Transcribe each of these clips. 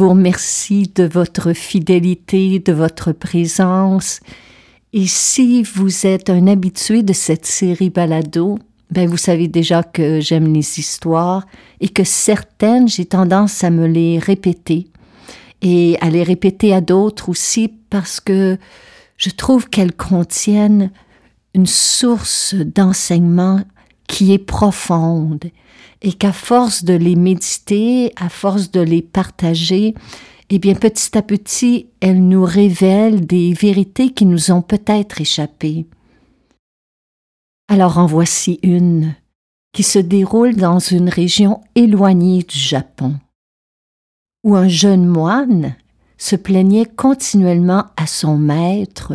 Vous remercie de votre fidélité, de votre présence. Et si vous êtes un habitué de cette série balado, ben vous savez déjà que j'aime les histoires et que certaines, j'ai tendance à me les répéter et à les répéter à d'autres aussi parce que je trouve qu'elles contiennent une source d'enseignement qui est profonde et qu'à force de les méditer, à force de les partager, eh bien petit à petit, elles nous révèlent des vérités qui nous ont peut-être échappé. Alors en voici une qui se déroule dans une région éloignée du Japon, où un jeune moine se plaignait continuellement à son maître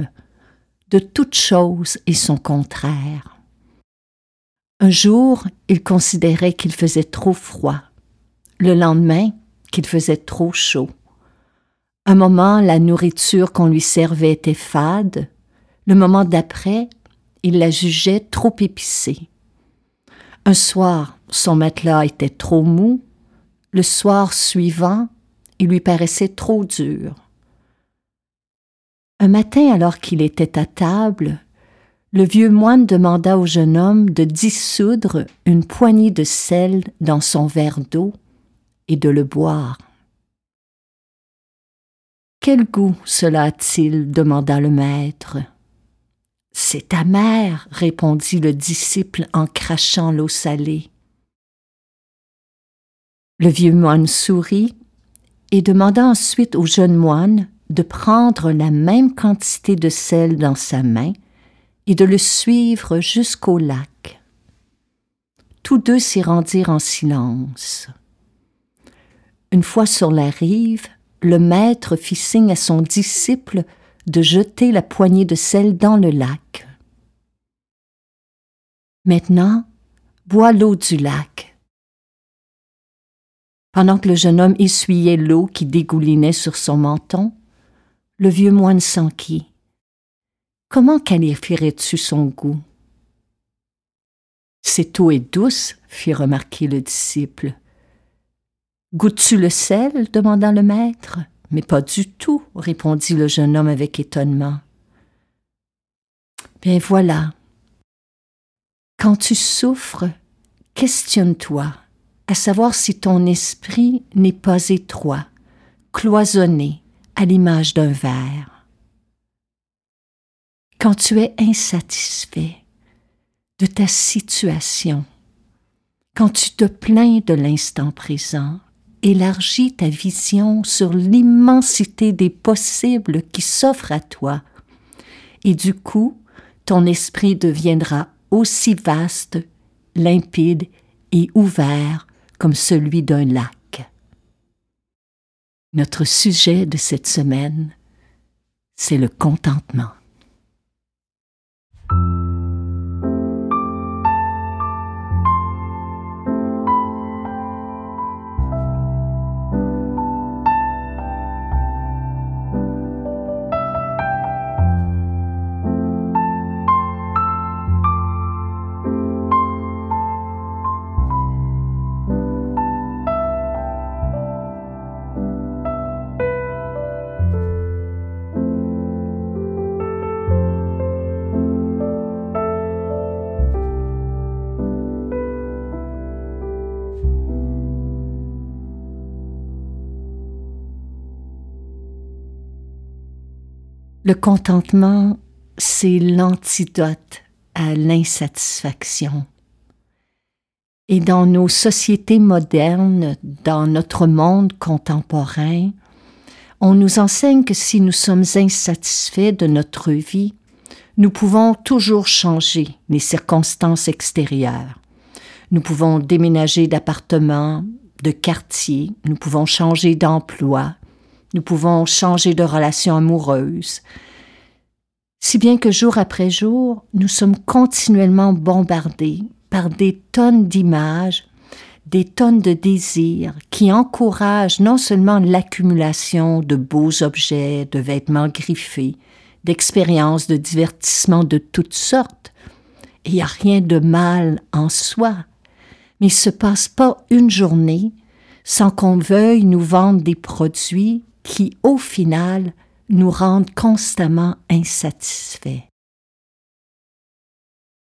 de toute chose et son contraire. Un jour, il considérait qu'il faisait trop froid. Le lendemain, qu'il faisait trop chaud. Un moment, la nourriture qu'on lui servait était fade. Le moment d'après, il la jugeait trop épicée. Un soir, son matelas était trop mou. Le soir suivant, il lui paraissait trop dur. Un matin, alors qu'il était à table, le vieux moine demanda au jeune homme de dissoudre une poignée de sel dans son verre d'eau et de le boire. Quel goût cela a-t-il? demanda le maître. C'est amer, répondit le disciple en crachant l'eau salée. Le vieux moine sourit et demanda ensuite au jeune moine de prendre la même quantité de sel dans sa main et de le suivre jusqu'au lac. Tous deux s'y rendirent en silence. Une fois sur la rive, le maître fit signe à son disciple de jeter la poignée de sel dans le lac. Maintenant, bois l'eau du lac. Pendant que le jeune homme essuyait l'eau qui dégoulinait sur son menton, le vieux moine s'enquit. Comment qualifierais-tu son goût Cette eau est douce, fit remarquer le disciple. Goûtes-tu le sel? demanda le maître. Mais pas du tout, répondit le jeune homme avec étonnement. Bien voilà. Quand tu souffres, questionne-toi, à savoir si ton esprit n'est pas étroit, cloisonné, à l'image d'un verre quand tu es insatisfait de ta situation, quand tu te plains de l'instant présent, élargis ta vision sur l'immensité des possibles qui s'offrent à toi, et du coup, ton esprit deviendra aussi vaste, limpide et ouvert comme celui d'un lac. Notre sujet de cette semaine, c'est le contentement. Le contentement, c'est l'antidote à l'insatisfaction. Et dans nos sociétés modernes, dans notre monde contemporain, on nous enseigne que si nous sommes insatisfaits de notre vie, nous pouvons toujours changer les circonstances extérieures. Nous pouvons déménager d'appartement, de quartier, nous pouvons changer d'emploi, nous pouvons changer de relation amoureuse. Si bien que jour après jour, nous sommes continuellement bombardés par des tonnes d'images, des tonnes de désirs qui encouragent non seulement l'accumulation de beaux objets, de vêtements griffés, d'expériences de divertissement de toutes sortes. Il n'y a rien de mal en soi, mais il ne se passe pas une journée sans qu'on veuille nous vendre des produits qui, au final, nous rendent constamment insatisfaits.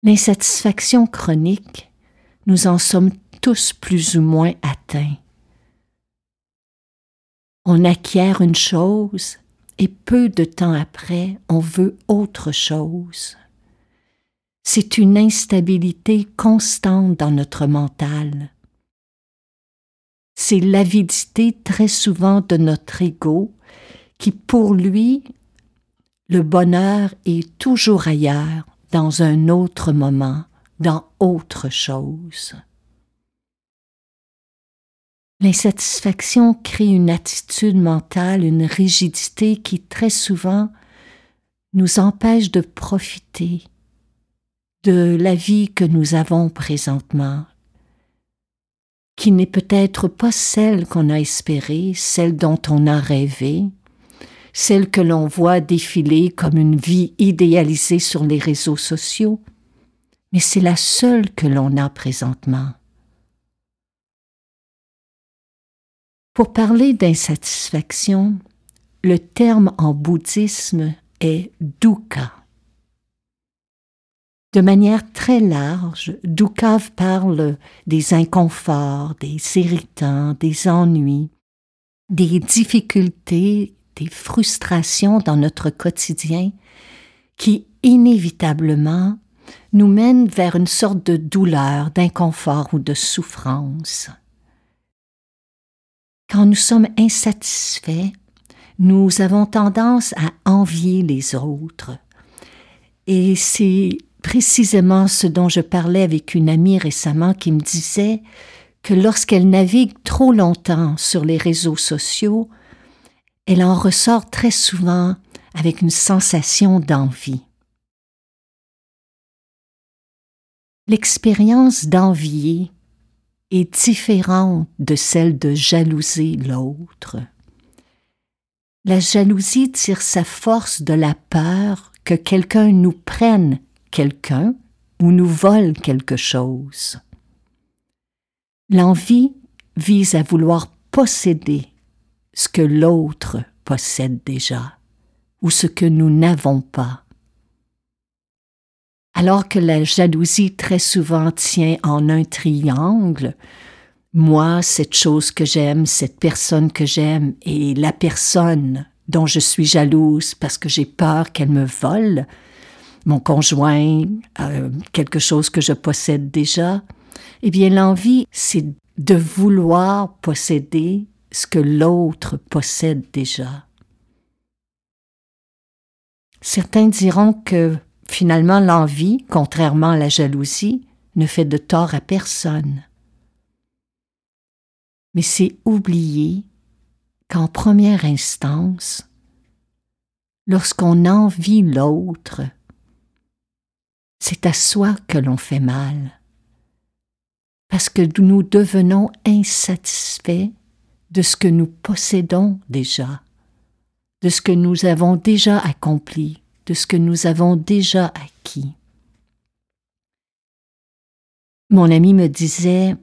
L'insatisfaction chronique, nous en sommes tous plus ou moins atteints. On acquiert une chose et peu de temps après, on veut autre chose. C'est une instabilité constante dans notre mental. C'est l'avidité très souvent de notre ego qui, pour lui, le bonheur est toujours ailleurs, dans un autre moment, dans autre chose. L'insatisfaction crée une attitude mentale, une rigidité qui très souvent nous empêche de profiter de la vie que nous avons présentement, qui n'est peut-être pas celle qu'on a espérée, celle dont on a rêvé, celle que l'on voit défiler comme une vie idéalisée sur les réseaux sociaux, mais c'est la seule que l'on a présentement. Pour parler d'insatisfaction, le terme en bouddhisme est dukkha. De manière très large, dukkha parle des inconforts, des irritants, des ennuis, des difficultés, des frustrations dans notre quotidien qui inévitablement nous mènent vers une sorte de douleur, d'inconfort ou de souffrance. Quand nous sommes insatisfaits, nous avons tendance à envier les autres. Et c'est précisément ce dont je parlais avec une amie récemment qui me disait que lorsqu'elle navigue trop longtemps sur les réseaux sociaux, elle en ressort très souvent avec une sensation d'envie. L'expérience d'envier est différente de celle de jalouser l'autre. La jalousie tire sa force de la peur que quelqu'un nous prenne quelqu'un ou nous vole quelque chose. L'envie vise à vouloir posséder ce que l'autre possède déjà ou ce que nous n'avons pas alors que la jalousie très souvent tient en un triangle, moi, cette chose que j'aime, cette personne que j'aime, et la personne dont je suis jalouse parce que j'ai peur qu'elle me vole, mon conjoint, euh, quelque chose que je possède déjà, eh bien l'envie, c'est de vouloir posséder ce que l'autre possède déjà. Certains diront que Finalement, l'envie, contrairement à la jalousie, ne fait de tort à personne. Mais c'est oublier qu'en première instance, lorsqu'on envie l'autre, c'est à soi que l'on fait mal, parce que nous devenons insatisfaits de ce que nous possédons déjà, de ce que nous avons déjà accompli, de ce que nous avons déjà acquis. Mon ami me disait,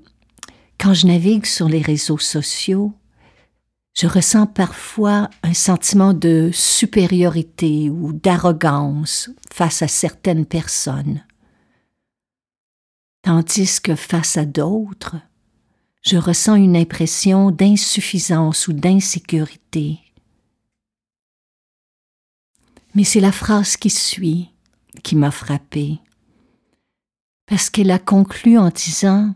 quand je navigue sur les réseaux sociaux, je ressens parfois un sentiment de supériorité ou d'arrogance face à certaines personnes, tandis que face à d'autres, je ressens une impression d'insuffisance ou d'insécurité. Mais c'est la phrase qui suit qui m'a frappée, parce qu'elle a conclu en disant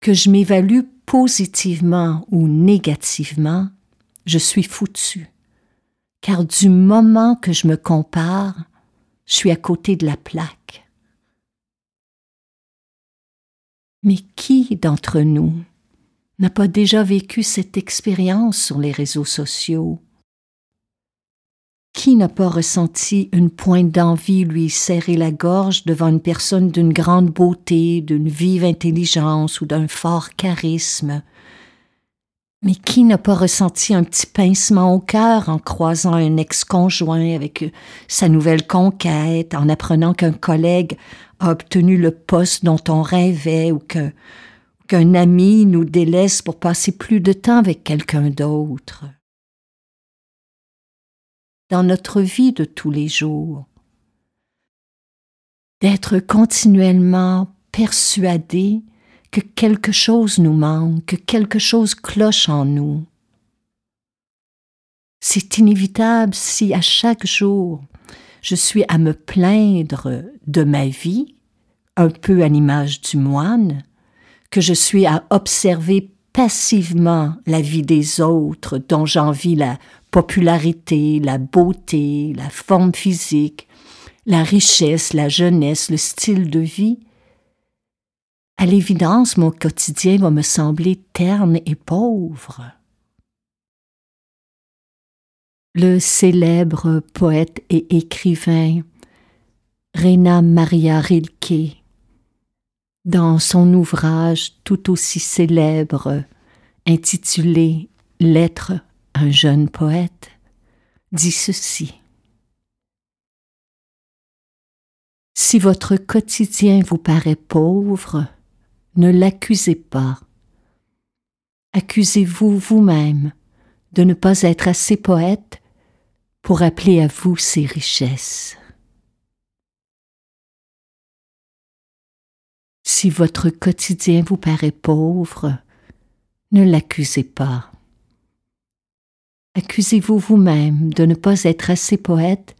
que je m'évalue positivement ou négativement, je suis foutu, car du moment que je me compare, je suis à côté de la plaque. Mais qui d'entre nous n'a pas déjà vécu cette expérience sur les réseaux sociaux? Qui n'a pas ressenti une pointe d'envie lui serrer la gorge devant une personne d'une grande beauté, d'une vive intelligence ou d'un fort charisme? Mais qui n'a pas ressenti un petit pincement au cœur en croisant un ex-conjoint avec sa nouvelle conquête, en apprenant qu'un collègue a obtenu le poste dont on rêvait ou qu'un ami nous délaisse pour passer plus de temps avec quelqu'un d'autre? Dans notre vie de tous les jours. D'être continuellement persuadé que quelque chose nous manque, que quelque chose cloche en nous. C'est inévitable si à chaque jour je suis à me plaindre de ma vie, un peu à l'image du moine, que je suis à observer passivement la vie des autres dont j'envie la popularité, la beauté, la forme physique, la richesse, la jeunesse, le style de vie, à l'évidence, mon quotidien va me sembler terne et pauvre. Le célèbre poète et écrivain Rena Maria Rilke, dans son ouvrage tout aussi célèbre intitulé Lettres un jeune poète, dit ceci. Si votre quotidien vous paraît pauvre, ne l'accusez pas. Accusez-vous vous-même de ne pas être assez poète pour appeler à vous ses richesses. Si votre quotidien vous paraît pauvre, ne l'accusez pas. Accusez-vous vous-même de ne pas être assez poète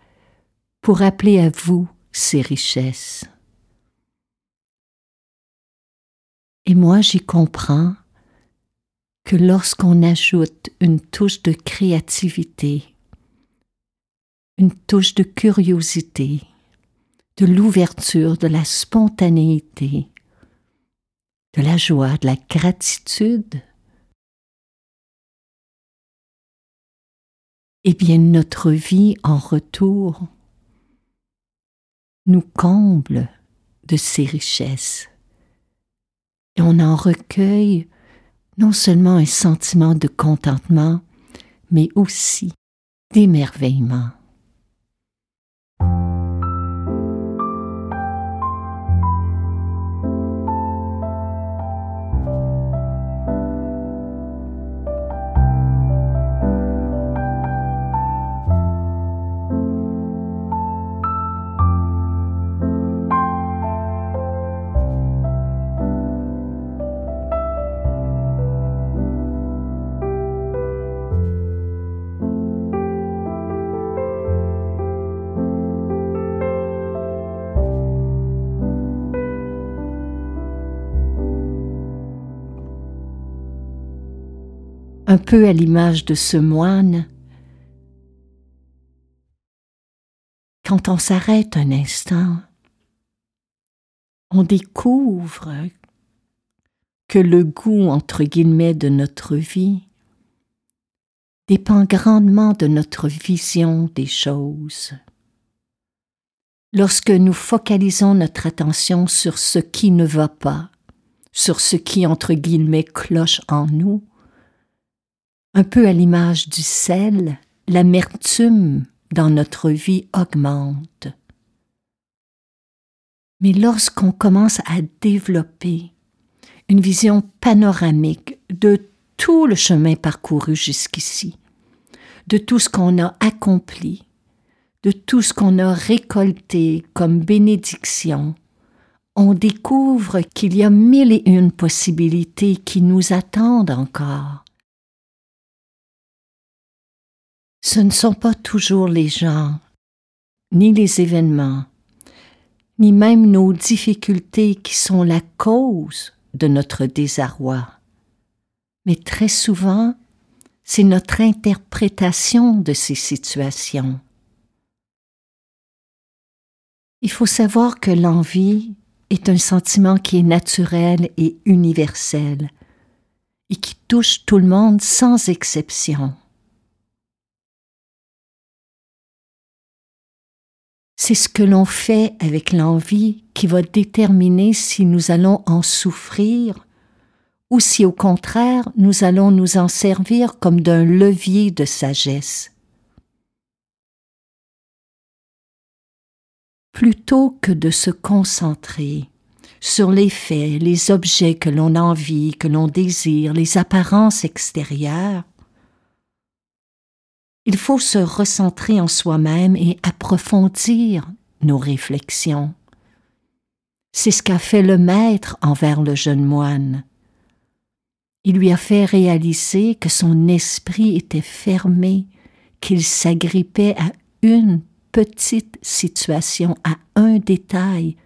pour appeler à vous ces richesses. Et moi j'y comprends que lorsqu'on ajoute une touche de créativité, une touche de curiosité, de l'ouverture, de la spontanéité, de la joie, de la gratitude, eh bien notre vie en retour nous comble de ses richesses. Et on en recueille non seulement un sentiment de contentement, mais aussi d'émerveillement. Un peu à l'image de ce moine, quand on s'arrête un instant, on découvre que le goût, entre guillemets, de notre vie dépend grandement de notre vision des choses. Lorsque nous focalisons notre attention sur ce qui ne va pas, sur ce qui, entre guillemets, cloche en nous, un peu à l'image du sel, l'amertume dans notre vie augmente. Mais lorsqu'on commence à développer une vision panoramique de tout le chemin parcouru jusqu'ici, de tout ce qu'on a accompli, de tout ce qu'on a récolté comme bénédiction, on découvre qu'il y a mille et une possibilités qui nous attendent encore Ce ne sont pas toujours les gens, ni les événements, ni même nos difficultés qui sont la cause de notre désarroi. Mais très souvent, c'est notre interprétation de ces situations. Il faut savoir que l'envie est un sentiment qui est naturel et universel et qui touche tout le monde sans exception. C'est ce que l'on fait avec l'envie qui va déterminer si nous allons en souffrir ou si au contraire nous allons nous en servir comme d'un levier de sagesse. Plutôt que de se concentrer sur les faits, les objets que l'on envie, que l'on désire, les apparences extérieures, il faut se recentrer en soi-même et approfondir nos réflexions. C'est ce qu'a fait le maître envers le jeune moine. Il lui a fait réaliser que son esprit était fermé, qu'il s'agrippait à une petite situation, à un détail,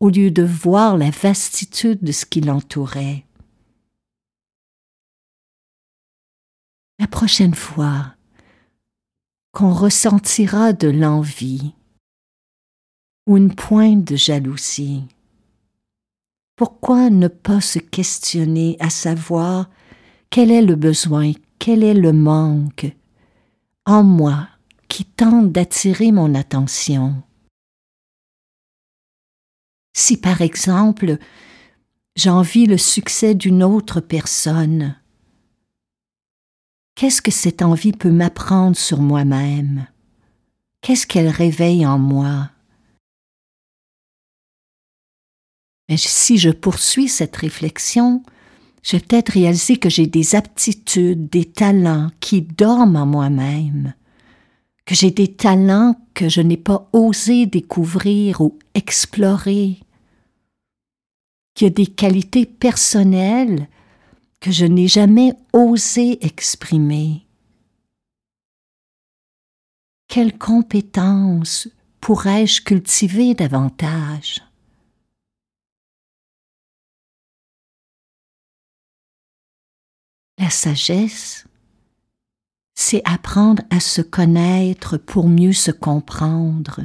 au lieu de voir la vastitude de ce qui l'entourait. La prochaine fois qu'on ressentira de l'envie ou une pointe de jalousie, pourquoi ne pas se questionner à savoir quel est le besoin, quel est le manque en moi qui tente d'attirer mon attention? Si par exemple j'envie le succès d'une autre personne, qu'est-ce que cette envie peut m'apprendre sur moi-même? Qu'est-ce qu'elle réveille en moi? Mais si je poursuis cette réflexion, je peut-être réaliser que j'ai des aptitudes, des talents qui dorment en moi-même, que j'ai des talents que je n'ai pas osé découvrir ou explorer, qu'il y a des qualités personnelles que je n'ai jamais osé exprimer. Quelles compétences pourrais-je cultiver davantage? La sagesse, c'est apprendre à se connaître pour mieux se comprendre.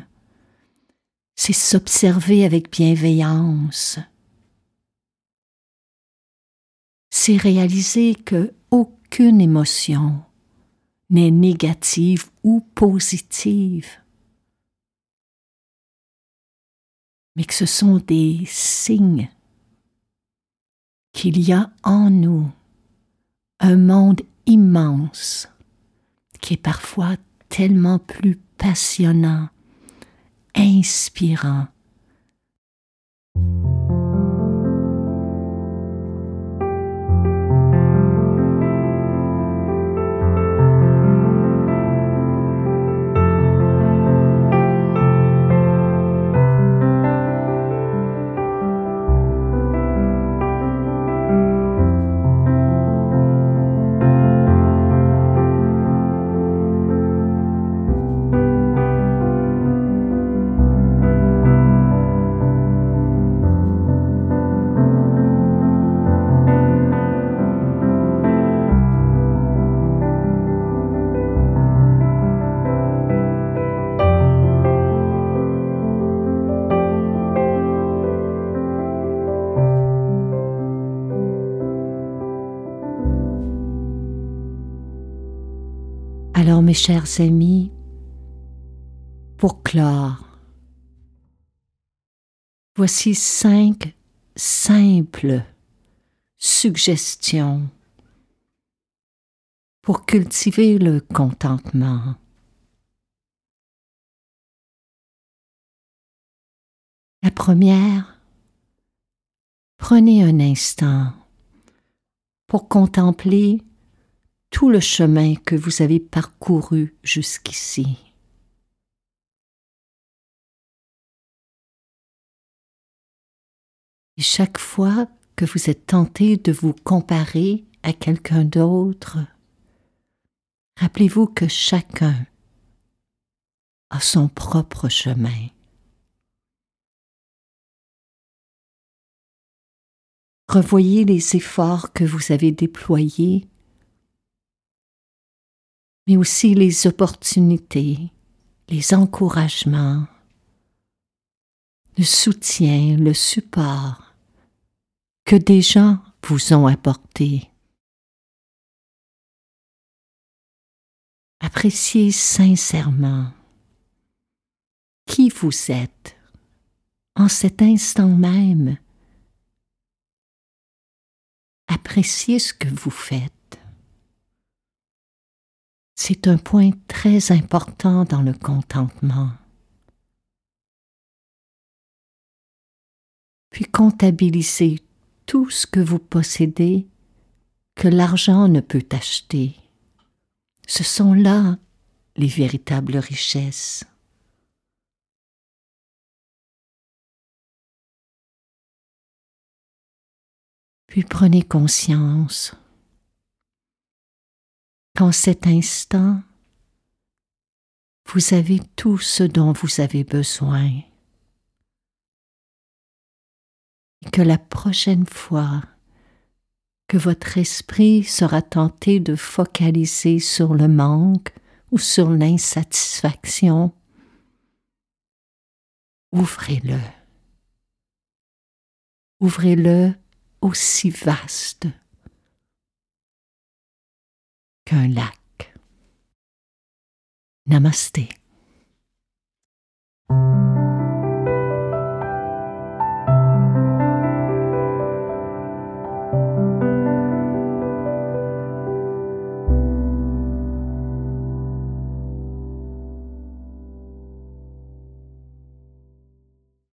C'est s'observer avec bienveillance. C'est réaliser que aucune émotion n'est négative ou positive, mais que ce sont des signes qu'il y a en nous un monde immense qui est parfois tellement plus passionnant, inspirant mes chers amis, pour clore, voici cinq simples suggestions pour cultiver le contentement. La première, prenez un instant pour contempler tout le chemin que vous avez parcouru jusqu'ici. Et chaque fois que vous êtes tenté de vous comparer à quelqu'un d'autre, Rappelez-vous que chacun a son propre chemin. Revoyez les efforts que vous avez déployés, mais aussi les opportunités, les encouragements, le soutien, le support que des gens vous ont apporté. Appréciez sincèrement qui vous êtes en cet instant même. Appréciez ce que vous faites. C'est un point très important dans le contentement. Puis comptabilisez tout ce que vous possédez que l'argent ne peut acheter. Ce sont là les véritables richesses. Puis prenez conscience qu'en cet instant, vous avez tout ce dont vous avez besoin. Et que la prochaine fois que votre esprit sera tenté de focaliser sur le manque ou sur l'insatisfaction, ouvrez-le. Ouvrez-le aussi vaste qu'un lac. Namasté.